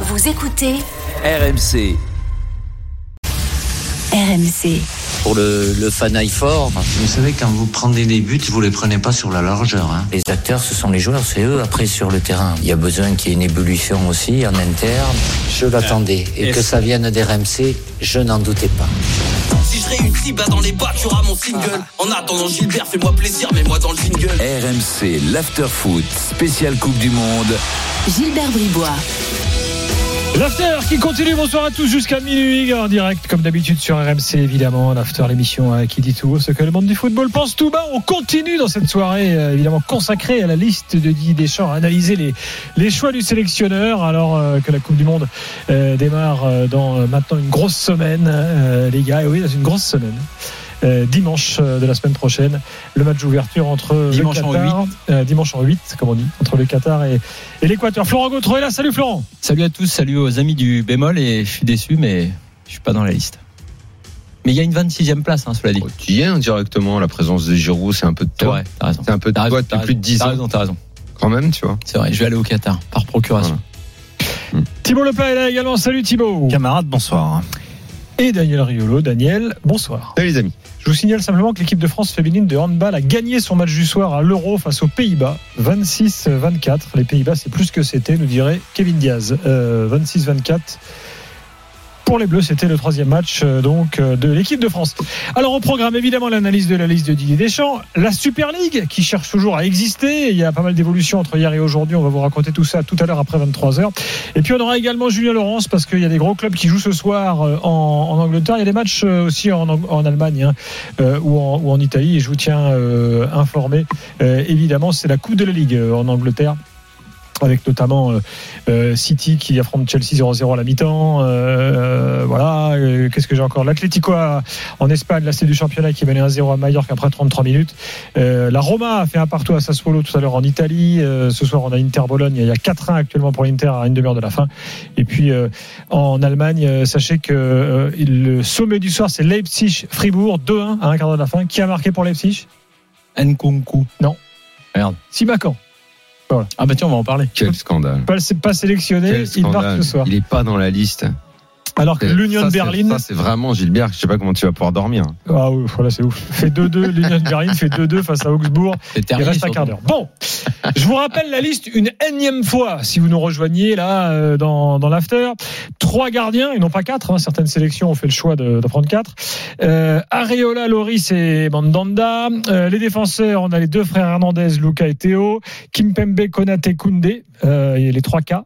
Vous écoutez RMC. RMC. pour le, le fanaille fort. Vous savez, quand vous prenez des buts, vous les prenez pas sur la largeur. Hein. Les acteurs, ce sont les joueurs, c'est eux après sur le terrain. Il y a besoin qu'il y ait une ébullition aussi en interne. Je l'attendais. Et que ça vienne des RMC, je n'en doutais pas. Si je réussis, bah dans les bas, tu auras mon single. En attendant Gilbert, fais-moi plaisir, mets-moi dans le jingle. RMC, l'after-foot, spécial Coupe du Monde. Gilbert Bribois. L'after qui continue, bonsoir à tous jusqu'à minuit en direct comme d'habitude sur RMC évidemment, l'after l'émission euh, qui dit tout ce que le monde du football pense tout bas. On continue dans cette soirée euh, évidemment consacrée à la liste de Didier Deschamps, à analyser les, les choix du sélectionneur alors euh, que la Coupe du Monde démarre dans maintenant une grosse semaine les gars, et oui dans une grosse semaine. Euh, dimanche euh, de la semaine prochaine, le match d'ouverture entre Dimanche le en Qatar, euh, dimanche en 8, comme on dit, entre le Qatar et, et l'Équateur. Florent Gautreau est là, salut Florent Salut à tous, salut aux amis du bémol et je suis déçu mais je suis pas dans la liste. Mais il y a une 26e place, hein, cela dit. Oh, tu y es indirectement, la présence de Giroud, c'est un peu de C'est toi. vrai, t'as raison. C'est un peu de T'as toi depuis plus de 10 T'as ans. raison, t'as raison. Quand même, tu vois. C'est vrai, je vais aller au Qatar par procuration. Thibaut Lepin est là également, salut Thibaut Camarade, bonsoir. Et Daniel Riolo, Daniel, bonsoir. Salut les amis. Je vous signale simplement que l'équipe de France féminine de handball a gagné son match du soir à l'Euro face aux Pays-Bas, 26-24. Les Pays-Bas, c'est plus que c'était, nous dirait Kevin Diaz. Euh, 26-24. Pour les Bleus, c'était le troisième match euh, donc euh, de l'équipe de France. Alors au programme, évidemment, l'analyse de la liste de Didier Deschamps, la Super League qui cherche toujours à exister. Il y a pas mal d'évolutions entre hier et aujourd'hui. On va vous raconter tout ça tout à l'heure après 23 h Et puis on aura également Julien Laurence parce qu'il y a des gros clubs qui jouent ce soir euh, en, Angleterre. Il y a des matchs aussi en, Allemagne hein, ou, en, Italie. Et je vous tiens informé. Évidemment, c'est la Coupe de la Ligue en Angleterre avec notamment euh, euh, City qui affronte Chelsea 0-0 à la mi-temps. Euh, voilà, Euh, qu'est-ce que j'ai encore? L'Atlético en Espagne, là c'est du championnat qui menait 1-0 à Mallorca après 33 minutes. La Roma a fait un partout à Sassuolo tout à l'heure en Italie. Ce soir on a Inter Bologne. Il y a 4-1 actuellement pour l'Inter à une demi-heure de la fin. Et puis en Allemagne, sachez que le sommet du soir c'est Leipzig-Fribourg 2-1 à un quart d'heure de la fin. Qui a marqué pour Leipzig? Nkunku. Simakan. Ah bah tiens, on va en parler. Quel scandale. Pas, pas sélectionné, Quel il scandale. ce soir. Il est pas dans la liste. Alors que l'Union Berlin, Ça, c'est vraiment Gilbert. Je sais pas comment tu vas pouvoir dormir. ah oui, voilà, c'est ouf. Fait 2-2, l'Union de Berlin fait 2-2 face à Augsbourg. Il reste un quart d'heure. Bon, je vous rappelle la liste une énième fois, si vous nous rejoignez là euh, dans, dans l'after. Trois gardiens, et non pas quatre. hein. certaines sélections ont fait le choix de, de prendre quatre. Euh, Areola, Loris et Mandanda. Euh, les défenseurs, on a les deux frères Hernandez, Luca et Théo. Kimpembe, Konate, Koundé. Euh, les trois K.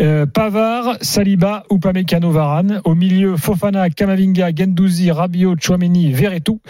Euh, Pavard, Saliba, Upamecano, Varane. Au milieu, Fofana, Kamavinga, Gendouzi, Rabiot, Chouameni, Verretou.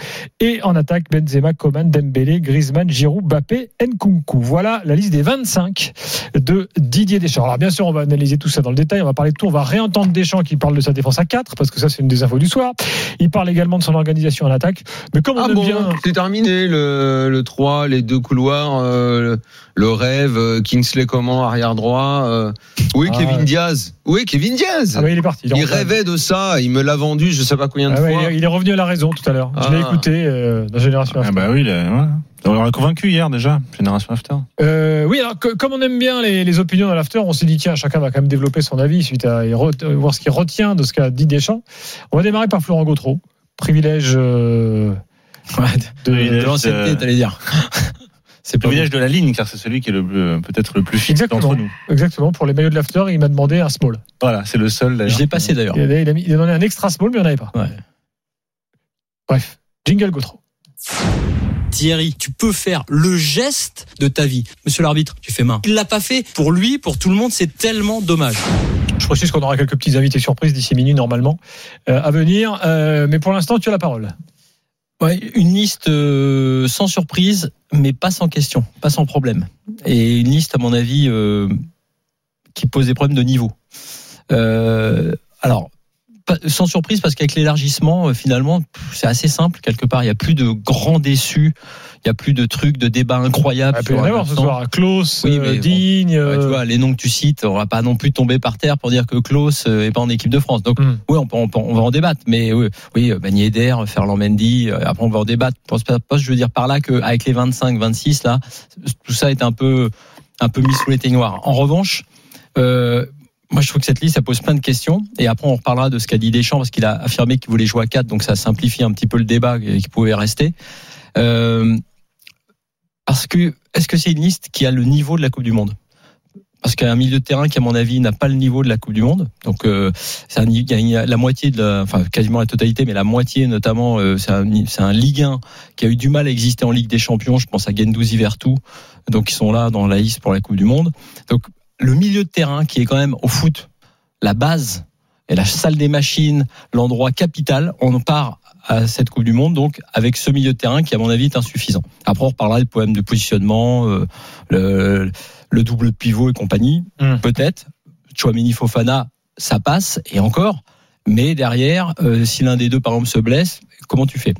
Et en attaque, Benzema, Coman, Dembélé, Griezmann, Giroud, Bappé, Nkunku. Voilà la liste des 25 de Didier Deschamps. Alors bien sûr, on va analyser tout ça dans le détail. On va parler de tout. On va réentendre Deschamps qui parle de sa défense à 4 parce que ça, c'est une des infos du soir. Il parle également de son organisation en attaque. Mais comme on Ah bon, bien. c'est terminé le, le 3, les deux couloirs, euh, le, le rêve, euh, Kingsley comment, arrière droit. euh. Oui, Ah, Kevin ouais. Diaz. Oui, Kevin Diaz. Ah ouais, il est parti. il est rêvait de ça. Il me l'a vendu, je sais pas combien de Ah fois. il est- il est revenu à la raison tout à l'heure. Je l'ai Ah. écouté euh, dans Génération Ah After. bah oui, là, ouais. on l'a convaincu hier déjà, Génération After. Euh, oui, alors que- comme on aime bien les, les opinions dans l'after, on s'est dit tiens, chacun va quand même développer son avis suite à et re- euh, voir ce qu'il retient de ce qu'a dit Deschamps. On va démarrer par Florent Gautreau. Privilège euh, Ouais, de, de l'ancienneté, euh, t'allais dire. C'est Le pas village de la ligne, car c'est celui qui est euh, peut-être le plus fixe d'entre nous. exactement pour les maillots de l'after. Il m'a demandé un small. Voilà, c'est le seul. Je l'ai passé d'ailleurs. Il a, il a mis- il a donné un extra small, mais il n'y en avait pas. Ouais. Bref, jingle Gautreau. Thierry, tu peux faire le geste de ta vie. Monsieur l'arbitre, tu fais main. Il l'a pas fait pour lui, pour tout le monde, c'est tellement dommage. Je précise qu'on aura quelques petits invités surprises d'ici minuit normalement euh, à venir. Euh, mais pour l'instant, tu as la parole. Ouais, une liste euh, sans surprise, mais pas sans question, pas sans problème. Et une liste, à mon avis, euh, qui pose des problèmes de niveau. Euh, alors, sans surprise, parce qu'avec l'élargissement, euh, finalement, c'est assez simple. Quelque part, il n'y a plus de grands déçus, il n'y a plus de trucs, de débats incroyables. Ah, Il avoir ce soir. Klaus, Oui, euh, mais bon. Digne. Ouais, euh, tu vois, les noms que tu cites, on va pas non plus tomber par terre pour dire que Klaus euh, est pas en équipe de France. Donc, Hmm. oui, on, peut, on, peut- on va en débattre. Mais oui, oui euh, Ben Yedder, Ferland Mendy, euh, après on va en débattre. Pense je veux dire par là qu'avec les 25, 26, là, tout ça est un peu, un peu mis sous les teignoirs. En revanche, euh, moi, je trouve que cette liste, ça pose plein de questions. Et après, on reparlera de ce qu'a dit Deschamps, parce qu'il a affirmé qu'il voulait jouer à 4, donc ça simplifie un petit peu le débat et qu'il pouvait rester. Euh, parce que, est-ce que c'est une liste qui a le niveau de la Coupe du Monde? Parce qu'il y a un milieu de terrain qui, à mon avis, n'a pas le niveau de la Coupe du Monde. Donc, euh, c'est un, la moitié de, la, enfin, quasiment la totalité, mais la moitié, notamment, euh, c'est un, un Ligue 1 qui a eu du mal à exister en Ligue des Champions. Je pense à Gendouzi Vertou, donc ils sont là dans la liste pour la Coupe du Monde. Donc, le milieu de terrain qui est quand même au foot la base et la salle des machines, l'endroit capital, on part à cette Coupe du Monde, donc avec ce milieu de terrain qui, à mon avis, est insuffisant. Après, on reparlera des problèmes de positionnement, euh, le, le double pivot et compagnie, Mm. peut-être. Chouamini Fofana, ça passe, et encore. Mais derrière, euh, si l'un des deux, par exemple, se blesse, comment tu fais?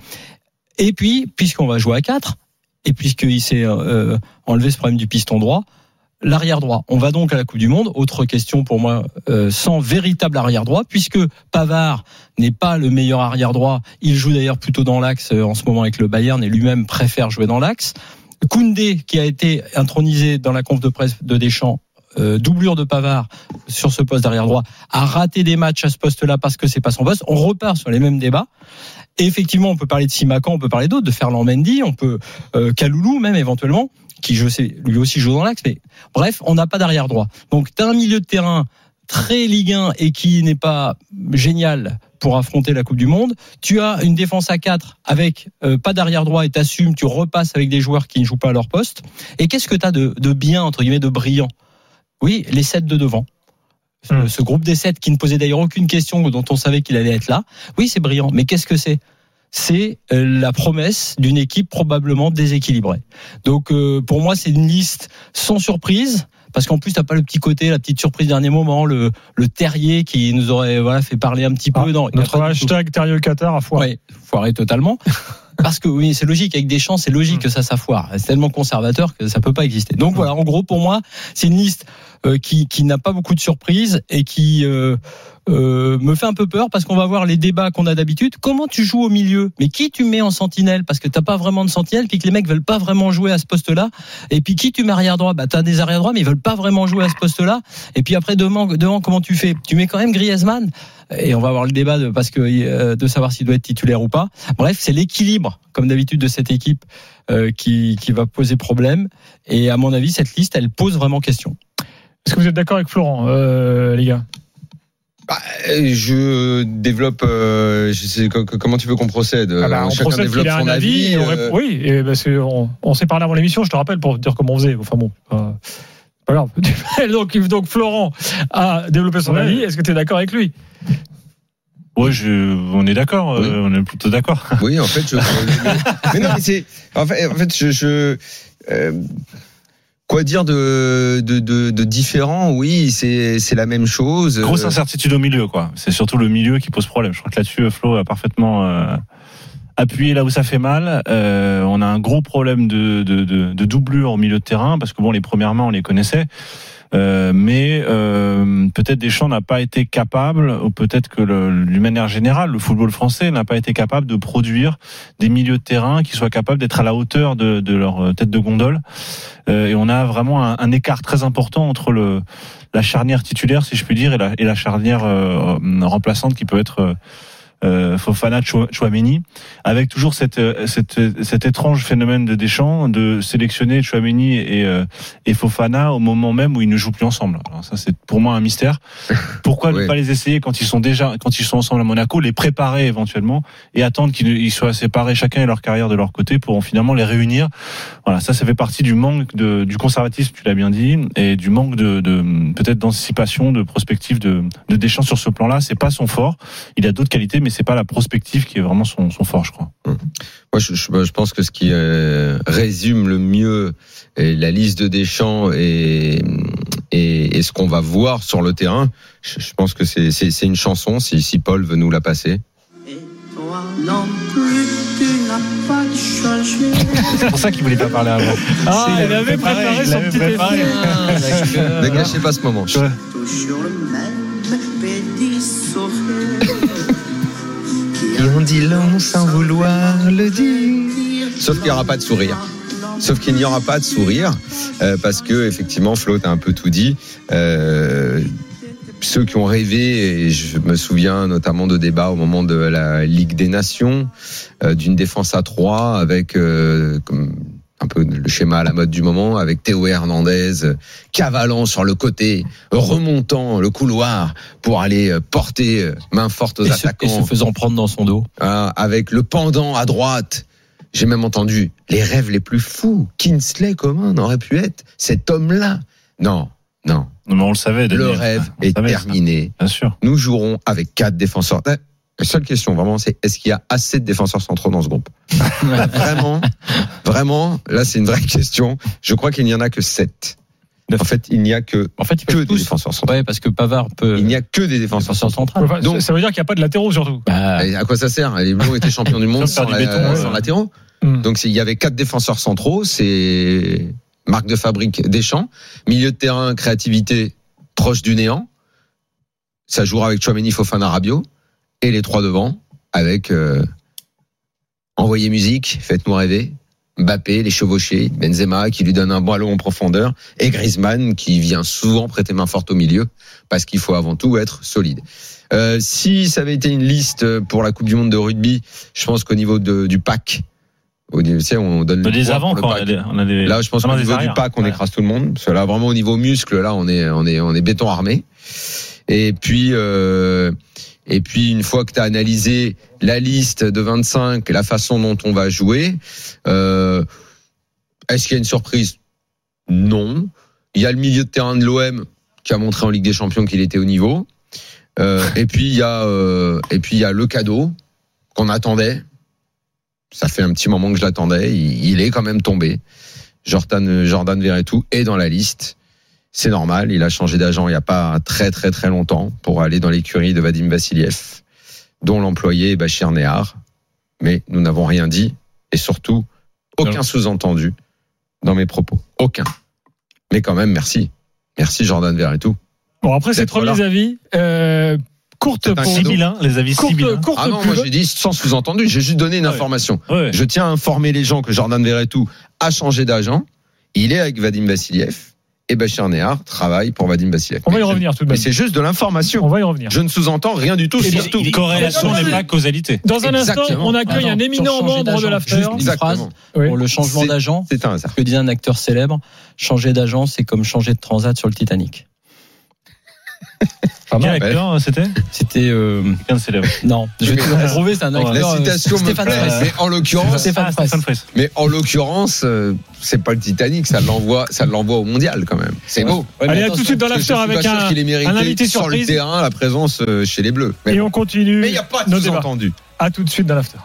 Et puis, puisqu'on va jouer à 4, et puisqu'il s'est euh, enlevé ce problème du piston droit, l'arrière droit. On va donc à la Coupe du Monde. Autre question pour moi, euh, sans véritable arrière droit, puisque Pavard n'est pas le meilleur arrière droit. Il joue d'ailleurs plutôt dans l'axe euh, en ce moment avec le Bayern et lui-même préfère jouer dans l'axe. Koundé, qui a été intronisé dans la conf de presse de Deschamps, euh, doublure de Pavard sur ce poste d'arrière droit, a raté des matchs à ce poste-là parce que c'est pas son poste. On repart sur les mêmes débats. Et effectivement, on peut parler de Simakan, on peut parler d'autres, de Ferland Mendy, on peut euh, Kaloulou même éventuellement, qui je sais lui aussi joue dans l'axe. Mais bref, on n'a pas d'arrière droit. Donc tu as un milieu de terrain très Ligue 1 et qui n'est pas génial pour affronter la Coupe du Monde. Tu as une défense à 4 avec euh, pas d'arrière droit et t'assumes, tu repasses avec des joueurs qui ne jouent pas à leur poste. Et qu'est-ce que tu as de, de bien, entre guillemets, de brillant? Oui, les 7 de devant. Ce- Hmm. Ce groupe des 7 qui ne posait d'ailleurs aucune question, dont on savait qu'il allait être là. Oui, c'est brillant. Mais qu'est-ce que c'est? C'est euh, la promesse d'une équipe probablement déséquilibrée. Donc euh, pour moi, c'est une liste sans surprise. Parce qu'en plus, t'as pas le petit côté, la petite surprise dernier moment, le, le terrier qui nous aurait voilà fait parler un petit peu. Ah, y a Notre hashtag Thierry Qatar a foiré. Ouais, foiré totalement. Parce que oui, c'est logique avec des champs, c'est logique que ça ça foire. C'est tellement conservateur que ça peut pas exister. Donc voilà, en gros pour moi, c'est une liste euh, qui qui n'a pas beaucoup de surprises et qui euh, euh, me fait un peu peur parce qu'on va voir les débats qu'on a d'habitude. Comment tu joues au milieu Mais qui tu mets en sentinelle Parce que t'as pas vraiment de sentinelle, puis que les mecs veulent pas vraiment jouer à ce poste-là. Et puis qui tu mets arrière droit Bah t'as des arrière droits, mais ils veulent pas vraiment jouer à ce poste-là. Et puis après devant, devant comment tu fais Tu mets quand même Griezmann et on va avoir le débat de, parce que euh, de savoir s'il doit être titulaire ou pas. Bref, c'est l'équilibre, comme d'habitude, de cette équipe euh, qui, qui va poser problème. Et à mon avis, cette liste, elle pose vraiment question. Est-ce que vous êtes d'accord avec Florent, euh, les gars? Bah, je développe. euh, je sais comment tu veux qu'on procède. Ah bah, Euh, on Chacun procède développe son un avis. et on euh, Oui, et parce que on, on s'est parlé avant l'émission, je te rappelle, pour dire comment on faisait. Enfin bon, euh, pas grave. donc, donc Florent a développé son Ouais. avis. Est-ce que tu es d'accord avec lui? Je, on est d'accord, euh, Oui. on est plutôt d'accord. Oui, en fait, je. mais non, mais c'est. En fait, en fait, je. je euh, quoi dire de, de, de, de différent? Oui, c'est c'est la même chose. Grosse Euh, incertitude au milieu, quoi. C'est surtout le milieu qui pose problème. Je crois que là-dessus, Flo a parfaitement euh, appuyé là où ça fait mal. Euh, on a un gros problème de, de, de, de doublure au milieu de terrain parce que bon, les premières mains, on les connaissait. Euh, mais euh, peut-être Deschamps n'a pas été capable, ou peut-être que d'une manière générale, le football français n'a pas été capable de produire des milieux de terrain qui soient capables d'être à la hauteur de, leur euh, tête de gondole. Euh, et on a vraiment un, écart très important entre le la charnière titulaire, si je puis dire, et la, et la charnière euh, remplaçante qui peut être euh, Fofana Chou- Chouameni, avec toujours cette, euh, cette, cet étrange phénomène de Deschamps de sélectionner Chouameni et, euh, et Fofana au moment même où ils ne jouent plus ensemble. Alors ça, c'est pour moi un mystère. Pourquoi ne pas les essayer quand ils sont déjà, quand ils sont ensemble à Monaco, les préparer éventuellement et attendre qu'ils ils soient séparés chacun et leur carrière de leur côté pour finalement les réunir. Voilà, ça, ça fait partie du manque de, du conservatisme, tu l'as bien dit, et du manque de, de peut-être d'anticipation, de prospective de, de Deschamps sur ce plan-là. C'est pas son fort. Il a d'autres qualités, mais c'est pas la prospective qui est vraiment son, son fort, je crois. Moi, je, je- je pense que ce qui euh, résume le mieux la liste de Deschamps et, et, et ce qu'on va voir sur le terrain, je, je pense que c'est c'est- c'est une chanson, si, si Paul veut nous la passer. Et toi non plus, C'est pour ça qu'il voulait pas parler avant. Ah, il avait préparé son petit préparé. effet. Ne gâchez pas ce moment. Et on dit long sans vouloir le dire. Sauf qu'il n'y aura pas de sourire. Sauf qu'il n'y aura pas de sourire euh, parce que effectivement Flo a un peu tout dit. Euh, ceux qui ont rêvé, et je me souviens notamment de débats au moment de la Ligue des Nations, euh, d'une défense à 3 avec euh, comme un peu le schéma à la mode du moment, avec Théo Hernandez cavalant sur le côté, remontant le couloir pour aller euh, porter main forte aux Et se, et attaquants. se faisant prendre dans son dos. Avec le pendant à droite. J'ai même entendu les rêves les plus fous. Kinsley Coman aurait pu être cet homme-là. Non, non. Non, mais on le savait. Le Daniel. rêve On le est savait, ça. terminé. Bien sûr. Nous jouerons avec quatre défenseurs. La seule question, vraiment, c'est est-ce qu'il y a assez de défenseurs centraux dans ce groupe? Vraiment, vraiment, là, c'est une vraie question. Je crois qu'il n'y en a que sept. En fait, il n'y a que, En fait, que des tous. défenseurs centraux. Ouais, parce que Pavard peut. Il n'y a que des défenseurs défenseur centraux. Enfin, Donc- ça veut dire qu'il n'y a pas de latéraux surtout. Bah, à quoi ça sert? Les Bleus étaient champions du monde sans, du la- béton, ouais. sans latéraux. Hmm. Donc c'est- il y avait quatre défenseurs centraux, c'est marque de fabrique Deschamps. Milieu de terrain, créativité proche du néant. Ça jouera avec Chouameni, Fofana, Rabiot. Et les trois devant avec euh, envoyer musique, faites-nous rêver. Mbappé, les chevauchés, Benzema qui lui donne un ballon en profondeur et Griezmann qui vient souvent prêter main forte au milieu parce qu'il faut avant tout être solide. Euh, si ça avait été une liste pour la Coupe du Monde de rugby, je pense qu'au niveau du pack, au niveau, tu sais, on donne le Des avant, pack. On a des- on a des- Là, je pense qu'au niveau du arrières. pack, on Ouais. écrase tout le monde. Parce que là, vraiment, au niveau muscle, là, on est, on est, on est béton armé. Et puis, euh, et puis, une fois que tu as analysé la liste de 25, la façon dont on va jouer, euh, est-ce qu'il y a une surprise? Non. Il y a le milieu de terrain de l'OM qui a montré en Ligue des Champions qu'il était au niveau. Euh, et puis il y a, et puis il y a le cadeau qu'on attendait. Ça fait un petit moment que je l'attendais. Il, il est quand même tombé. Jordan, Jordan Verretou est dans la liste. C'est normal. Il a changé d'agent il n'y a pas très très très longtemps pour aller dans l'écurie de Vadim Vassiliev, dont l'employé est Bachir Nehar. Mais nous n'avons rien dit et surtout aucun sous-entendu dans mes propos. Aucun. Mais quand même, merci. Merci Jordan Verretou. Bon, après ces premiers avis, euh, courte pour. Sibyllin, les avis courte, sibyllins. courte Ah non, pub. moi j'ai dit sans sous-entendu, j'ai juste donné une Ouais. information. Ouais. Je tiens à informer les gens que Jordan Verretou a changé d'agent. Il est avec Vadim Vassiliev et Bachir Nehar travaille pour Vadim Vassiliev. On va y Mais revenir tout de Mais même. c'est juste de On l'information. va y revenir. Je ne sous-entends rien du tout. Et surtout. Il- Corrélation n'est pas causalité. Dans un instant, on accueille Ah non, un éminent membre de. Juste une phrase Oui. pour le changement d'agent. C'est un hasard. Que disait un acteur célèbre, changer d'agent, c'est comme changer de transat sur le Titanic. Pas Quel acteur c'était C'était euh, Quelqu'un de célèbre. non, je vais te le retrouver, c'est un La acteur. La euh, citation me Stéphane plaît, mais en l'occurrence, Stéphane Ah, Fraisse. Stéphane Fraisse. mais en l'occurrence, euh, c'est pas le Titanic, ça l'envoie, ça l'envoie au mondial quand même. C'est beau. Ouais, mais Allez, à tout de suite dans l'after avec un, mérité un invité sur le terrain la présence euh, chez les Bleus. Mais Et on continue Mais il n'y a pas de sous-entendu. À tout de suite dans l'after.